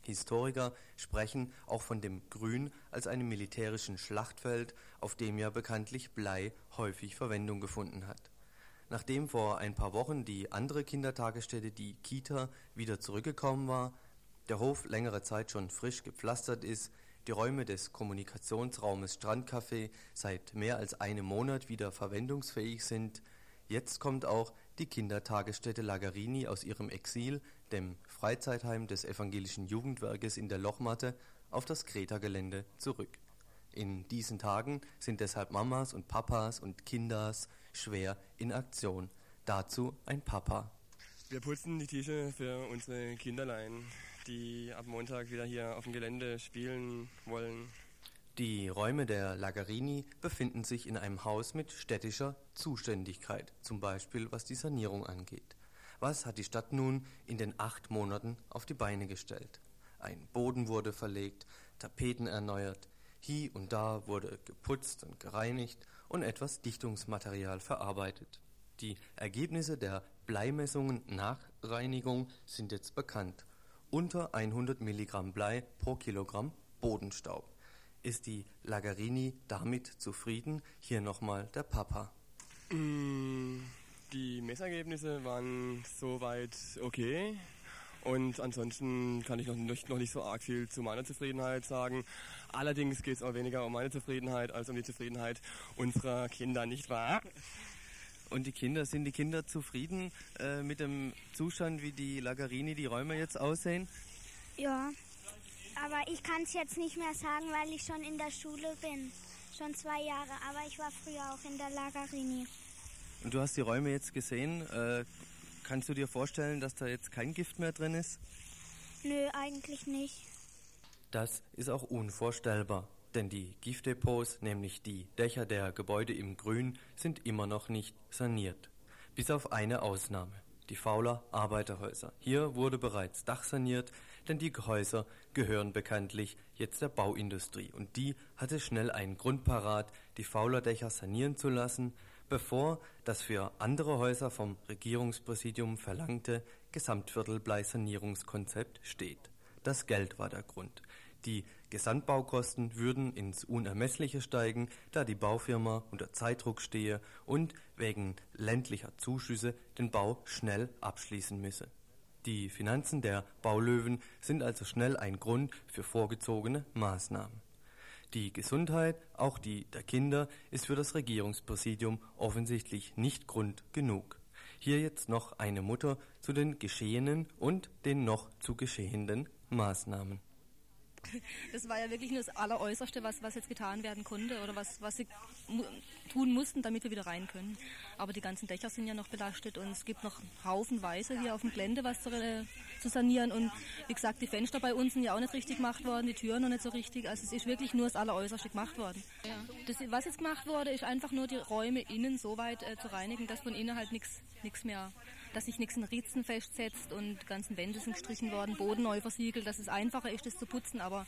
Historiker sprechen auch von dem Grün als einem militärischen Schlachtfeld, auf dem ja bekanntlich Blei häufig Verwendung gefunden hat. Nachdem vor ein paar Wochen die andere Kindertagesstätte, die Kita, wieder zurückgekommen war, der Hof längere Zeit schon frisch gepflastert ist, die Räume des Kommunikationsraumes Strandcafé seit mehr als einem Monat wieder verwendungsfähig sind, jetzt kommt auch die Kindertagesstätte Lagarini aus ihrem Exil, dem Freizeitheim des evangelischen Jugendwerkes in der Lochmatte, auf das Kreta-Gelände zurück. In diesen Tagen sind deshalb Mamas und Papas und Kinders schwer in Aktion. Dazu ein Papa. Wir putzen die Tische für unsere Kinderlein, die ab Montag wieder hier auf dem Gelände spielen wollen. Die Räume der Lagarini befinden sich in einem Haus mit städtischer Zuständigkeit, zum Beispiel was die Sanierung angeht. Was hat die Stadt nun in den acht Monaten auf die Beine gestellt? Ein Boden wurde verlegt, Tapeten erneuert, hier und da wurde geputzt und gereinigt und etwas Dichtungsmaterial verarbeitet. Die Ergebnisse der Bleimessungen nach Reinigung sind jetzt bekannt. Unter 100 Milligramm Blei pro Kilogramm Bodenstaub. Ist die Lagarini damit zufrieden? Hier nochmal der Papa. Mm, die Messergebnisse waren soweit okay. Und ansonsten kann ich noch nicht, noch nicht so arg viel zu meiner Zufriedenheit sagen. Allerdings geht es auch weniger um meine Zufriedenheit als um die Zufriedenheit unserer Kinder, nicht wahr? Und die Kinder, sind die Kinder zufrieden äh, mit dem Zustand, wie die Lagarini, die Räume jetzt aussehen? Ja, aber ich kann es jetzt nicht mehr sagen, weil ich schon in der Schule bin. Schon zwei Jahre, aber ich war früher auch in der Lagarini. Und du hast die Räume jetzt gesehen. Äh, kannst du dir vorstellen, dass da jetzt kein Gift mehr drin ist? Nö, eigentlich nicht. Das ist auch unvorstellbar, denn die Giftdepots, nämlich die Dächer der Gebäude im Grün, sind immer noch nicht saniert. Bis auf eine Ausnahme, die Fauler Arbeiterhäuser. Hier wurde bereits dachsaniert, denn die Häuser gehören bekanntlich jetzt der Bauindustrie und die hatte schnell einen Grund parat, die Fauler Dächer sanieren zu lassen, bevor das für andere Häuser vom Regierungspräsidium verlangte Gesamtviertelblei-Sanierungskonzept steht. Das Geld war der Grund. Die Gesamtbaukosten würden ins Unermessliche steigen, da die Baufirma unter Zeitdruck stehe und wegen ländlicher Zuschüsse den Bau schnell abschließen müsse. Die Finanzen der Baulöwen sind also schnell ein Grund für vorgezogene Maßnahmen. Die Gesundheit, auch die der Kinder, ist für das Regierungspräsidium offensichtlich nicht Grund genug. Hier jetzt noch eine Mutter zu den geschehenen und den noch zu geschehenden Maßnahmen. Das war ja wirklich nur das Alleräußerste, was, was jetzt getan werden konnte oder was, was sie tun mussten, damit wir wieder rein können. Aber die ganzen Dächer sind ja noch belastet und es gibt noch haufenweise hier auf dem Gelände was zu, äh, zu sanieren. Und wie gesagt, die Fenster bei uns sind ja auch nicht richtig gemacht worden, die Türen noch nicht so richtig. Also es ist wirklich nur das Alleräußerste gemacht worden. Ja. Das, was jetzt gemacht wurde, ist einfach nur die Räume innen so weit äh, zu reinigen, dass von innen halt nichts mehr dass sich nichts in Ritzen festsetzt und ganzen Wände sind gestrichen worden, Boden neu versiegelt, dass es einfacher ist, das zu putzen, aber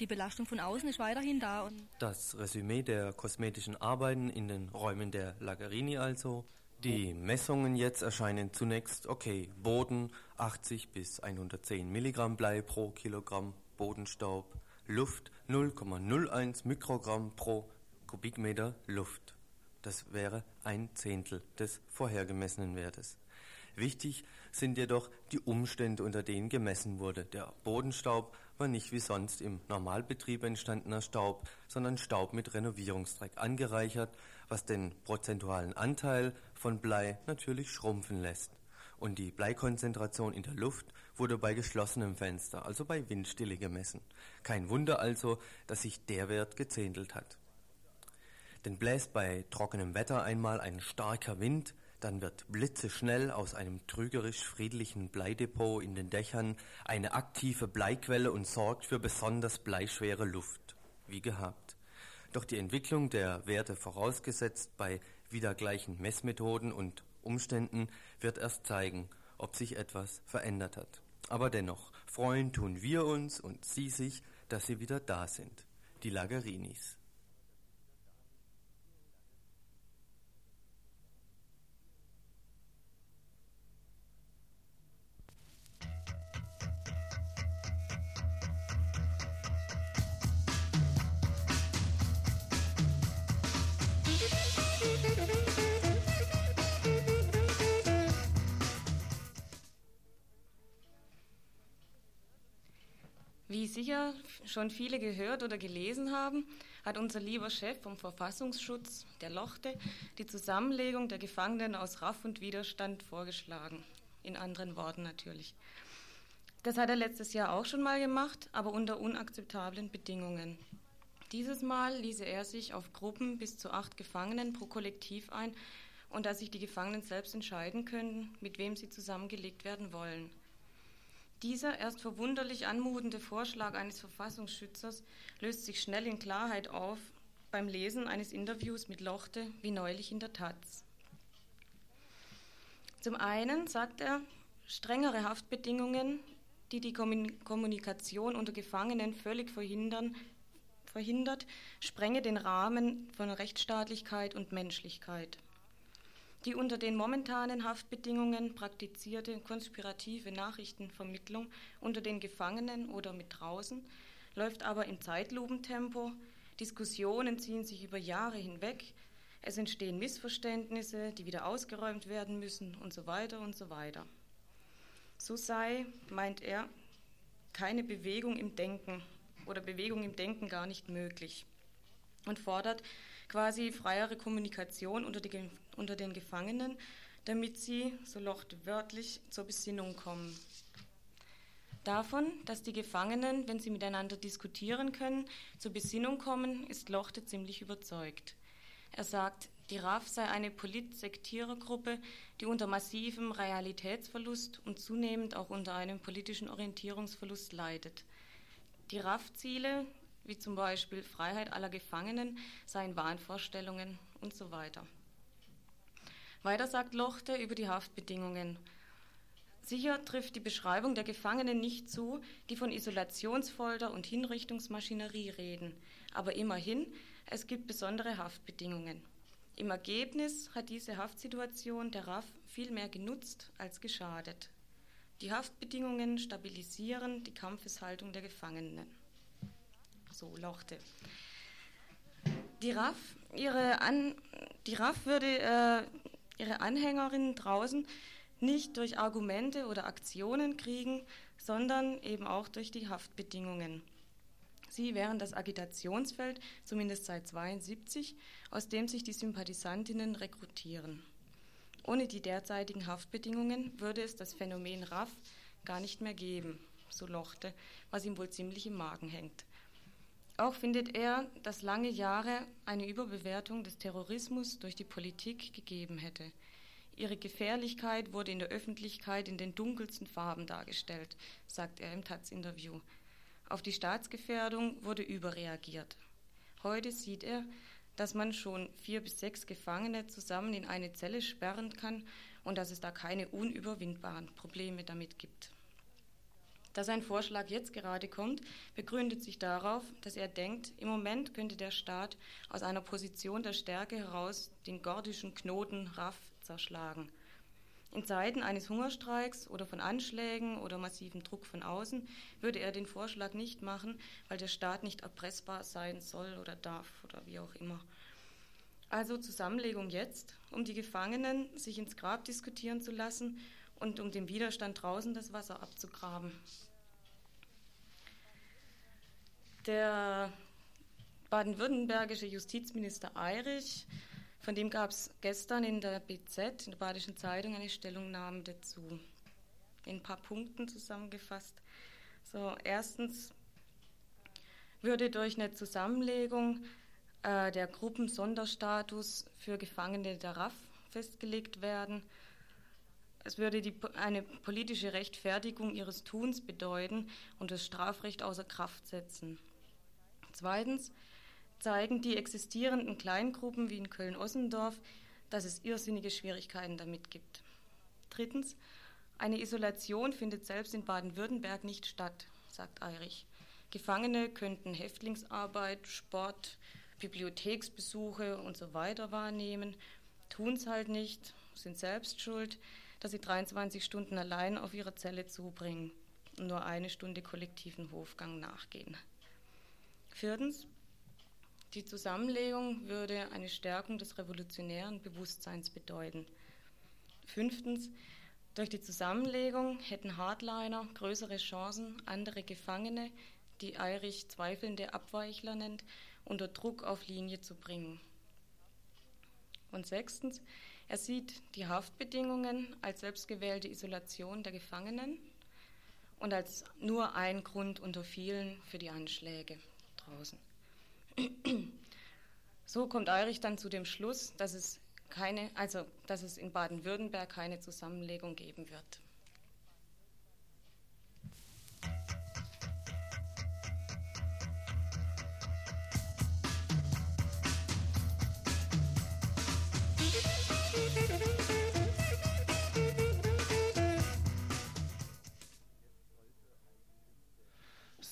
die Belastung von außen ist weiterhin da. das Resümee der kosmetischen Arbeiten in den Räumen der Lagarini also. Die Messungen jetzt erscheinen zunächst okay. Boden 80 bis 110 Milligramm Blei pro Kilogramm Bodenstaub, Luft 0,01 Mikrogramm pro Kubikmeter Luft. Das wäre ein Zehntel des vorher gemessenen Wertes. Wichtig sind jedoch die Umstände, unter denen gemessen wurde. Der Bodenstaub war nicht wie sonst im Normalbetrieb entstandener Staub, sondern Staub mit Renovierungsdreck angereichert, was den prozentualen Anteil von Blei natürlich schrumpfen lässt. und die Bleikonzentration in der Luft wurde bei geschlossenem Fenster, also bei Windstille gemessen. Kein Wunder also, dass sich der Wert gezähntelt hat. Denn bläst bei trockenem Wetter einmal ein starker Wind, dann wird blitzeschnell aus einem trügerisch friedlichen Bleidepot in den Dächern eine aktive Bleiquelle und sorgt für besonders bleischwere Luft, wie gehabt. Doch die Entwicklung der Werte vorausgesetzt bei wieder gleichen Messmethoden und Umständen wird erst zeigen, ob sich etwas verändert hat. Aber dennoch, freuen tun wir uns und Sie sich, dass Sie wieder da sind, die Lagerinis. Sicher schon viele gehört oder gelesen haben, hat unser lieber Chef vom Verfassungsschutz, der Lochte, die Zusammenlegung der Gefangenen aus Raff und Widerstand vorgeschlagen. In anderen Worten natürlich. Das hat er letztes Jahr auch schon mal gemacht, aber unter unakzeptablen Bedingungen. Dieses Mal ließe er sich auf Gruppen bis zu acht Gefangenen pro Kollektiv ein und dass sich die Gefangenen selbst entscheiden können, mit wem sie zusammengelegt werden wollen. Dieser erst verwunderlich anmutende Vorschlag eines Verfassungsschützers löst sich schnell in Klarheit auf beim Lesen eines Interviews mit Lochte, wie neulich in der Taz. Zum einen sagt er, strengere Haftbedingungen, die die Kommunikation unter Gefangenen völlig verhindern, verhindert, sprenge den Rahmen von Rechtsstaatlichkeit und Menschlichkeit. Die unter den momentanen Haftbedingungen praktizierte konspirative Nachrichtenvermittlung unter den Gefangenen oder mit draußen läuft aber im Zeitlupentempo. Diskussionen ziehen sich über Jahre hinweg. Es entstehen Missverständnisse, die wieder ausgeräumt werden müssen und so weiter und so weiter. So sei, meint er, keine Bewegung im Denken oder Bewegung im Denken gar nicht möglich und fordert quasi freiere Kommunikation unter, die, unter den Gefangenen, damit sie, so Locht wörtlich, zur Besinnung kommen. Davon, dass die Gefangenen, wenn sie miteinander diskutieren können, zur Besinnung kommen, ist Lochte ziemlich überzeugt. Er sagt, die RAF sei eine Polit-Sektierergruppe, die unter massivem Realitätsverlust und zunehmend auch unter einem politischen Orientierungsverlust leidet. Die RAF-Ziele, wie zum Beispiel Freiheit aller Gefangenen, seien Wahnvorstellungen und so weiter. Weiter sagt Lochte über die Haftbedingungen. Sicher trifft die Beschreibung der Gefangenen nicht zu, die von Isolationsfolter und Hinrichtungsmaschinerie reden. Aber immerhin, es gibt besondere Haftbedingungen. Im Ergebnis hat diese Haftsituation der RAF viel mehr genutzt als geschadet. Die Haftbedingungen stabilisieren die Kampfeshaltung der Gefangenen so Lochte. Die RAF, ihre An, die RAF würde äh, ihre Anhängerinnen draußen nicht durch Argumente oder Aktionen kriegen, sondern eben auch durch die Haftbedingungen. Sie wären das Agitationsfeld, zumindest seit 1972, aus dem sich die Sympathisantinnen rekrutieren. Ohne die derzeitigen Haftbedingungen würde es das Phänomen RAF gar nicht mehr geben, so Lochte, was ihm wohl ziemlich im Magen hängt. Auch findet er, dass lange Jahre eine Überbewertung des Terrorismus durch die Politik gegeben hätte. Ihre Gefährlichkeit wurde in der Öffentlichkeit in den dunkelsten Farben dargestellt, sagt er im Taz-Interview. Auf die Staatsgefährdung wurde überreagiert. Heute sieht er, dass man schon vier bis sechs Gefangene zusammen in eine Zelle sperren kann und dass es da keine unüberwindbaren Probleme damit gibt. Dass ein Vorschlag jetzt gerade kommt, begründet sich darauf, dass er denkt, im Moment könnte der Staat aus einer Position der Stärke heraus den gordischen Knoten RAF zerschlagen. In Zeiten eines Hungerstreiks oder von Anschlägen oder massivem Druck von außen würde er den Vorschlag nicht machen, weil der Staat nicht erpressbar sein soll oder darf oder wie auch immer. Also Zusammenlegung jetzt, um die Gefangenen sich ins Grab diskutieren zu lassen und um dem Widerstand draußen das Wasser abzugraben. Der baden-württembergische Justizminister Eirich Von dem gab es gestern in der BZ, in der Badischen Zeitung, eine Stellungnahme dazu. In ein paar Punkten zusammengefasst. So, erstens würde durch eine Zusammenlegung äh, der Gruppen Sonderstatus für Gefangene der RAF festgelegt werden. Es würde die, eine politische Rechtfertigung ihres Tuns bedeuten und das Strafrecht außer Kraft setzen. Zweitens zeigen die existierenden Kleingruppen wie in Köln-Ossendorf, dass es irrsinnige Schwierigkeiten damit gibt. Drittens, eine Isolation findet selbst in Baden-Württemberg nicht statt, sagt Eirich. Gefangene könnten Häftlingsarbeit, Sport, Bibliotheksbesuche und so weiter wahrnehmen, tun es halt nicht, sind selbst schuld, dass sie 23 Stunden allein auf ihrer Zelle zubringen und nur eine Stunde kollektiven Hofgang nachgehen. Viertens, die Zusammenlegung würde eine Stärkung des revolutionären Bewusstseins bedeuten. Fünftens, durch die Zusammenlegung hätten Hardliner größere Chancen, andere Gefangene, die Eirich zweifelnde Abweichler nennt, unter Druck auf Linie zu bringen. Und sechstens, er sieht die Haftbedingungen als selbstgewählte Isolation der Gefangenen und als nur ein Grund unter vielen für die Anschläge draußen. So kommt Eirich dann zu dem Schluss, dass es keine, also dass es in Baden-Württemberg keine Zusammenlegung geben wird.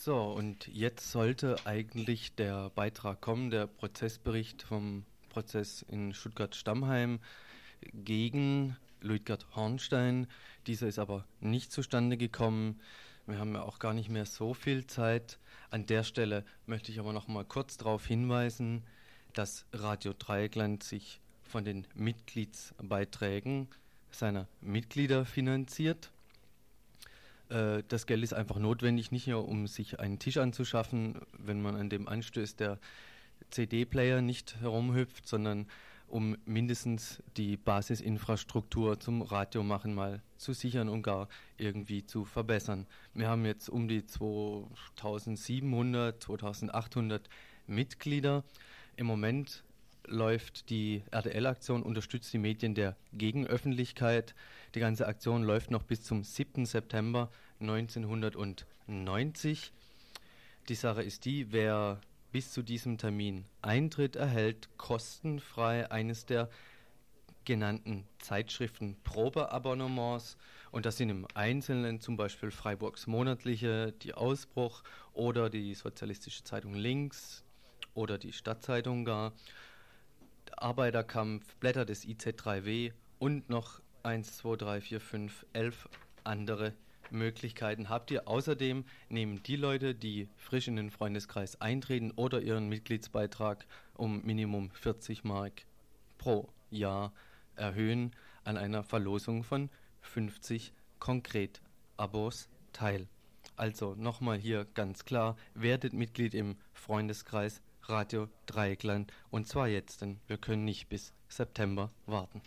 So, und jetzt sollte eigentlich der Beitrag kommen, der Prozessbericht vom Prozess in Stuttgart-Stammheim gegen Luitgard Hornstein. Dieser ist aber nicht zustande gekommen. Wir haben ja auch gar nicht mehr so viel Zeit. An der Stelle möchte ich aber noch mal kurz darauf hinweisen, dass Radio Dreieckland sich von den Mitgliedsbeiträgen seiner Mitglieder finanziert. Äh, das Geld ist einfach notwendig, nicht nur um sich einen Tisch anzuschaffen, wenn man an dem anstößt, der CD-Player nicht herumhüpft, sondern um mindestens die Basisinfrastruktur zum Radiomachen mal zu sichern und gar irgendwie zu verbessern. Wir haben jetzt um die 2700, 2800 Mitglieder. Im Moment läuft die RTL-Aktion Unterstützt die Medien der Gegenöffentlichkeit. Die ganze Aktion läuft noch bis zum 7. September 1990. Die Sache ist die, wer bis zu diesem Termin eintritt, erhält kostenfrei eines der genannten Zeitschriften Probeabonnements und das sind im Einzelnen zum Beispiel Freiburgs monatliche, die Ausbruch oder die Sozialistische Zeitung Links oder die Stadtzeitung gar, Arbeiterkampf, Blätter des IZ3W und noch 1, 2, 3, 4, 5, 11 andere Möglichkeiten habt ihr. Außerdem nehmen die Leute, die frisch in den Freundeskreis eintreten oder ihren Mitgliedsbeitrag um Minimum 40 Mark pro Jahr erhöhen, an einer Verlosung von 50 Konkret-Abos teil. Also nochmal hier ganz klar, werdet Mitglied im Freundeskreis Radio Dreieckland und zwar jetzt, denn wir können nicht bis September warten.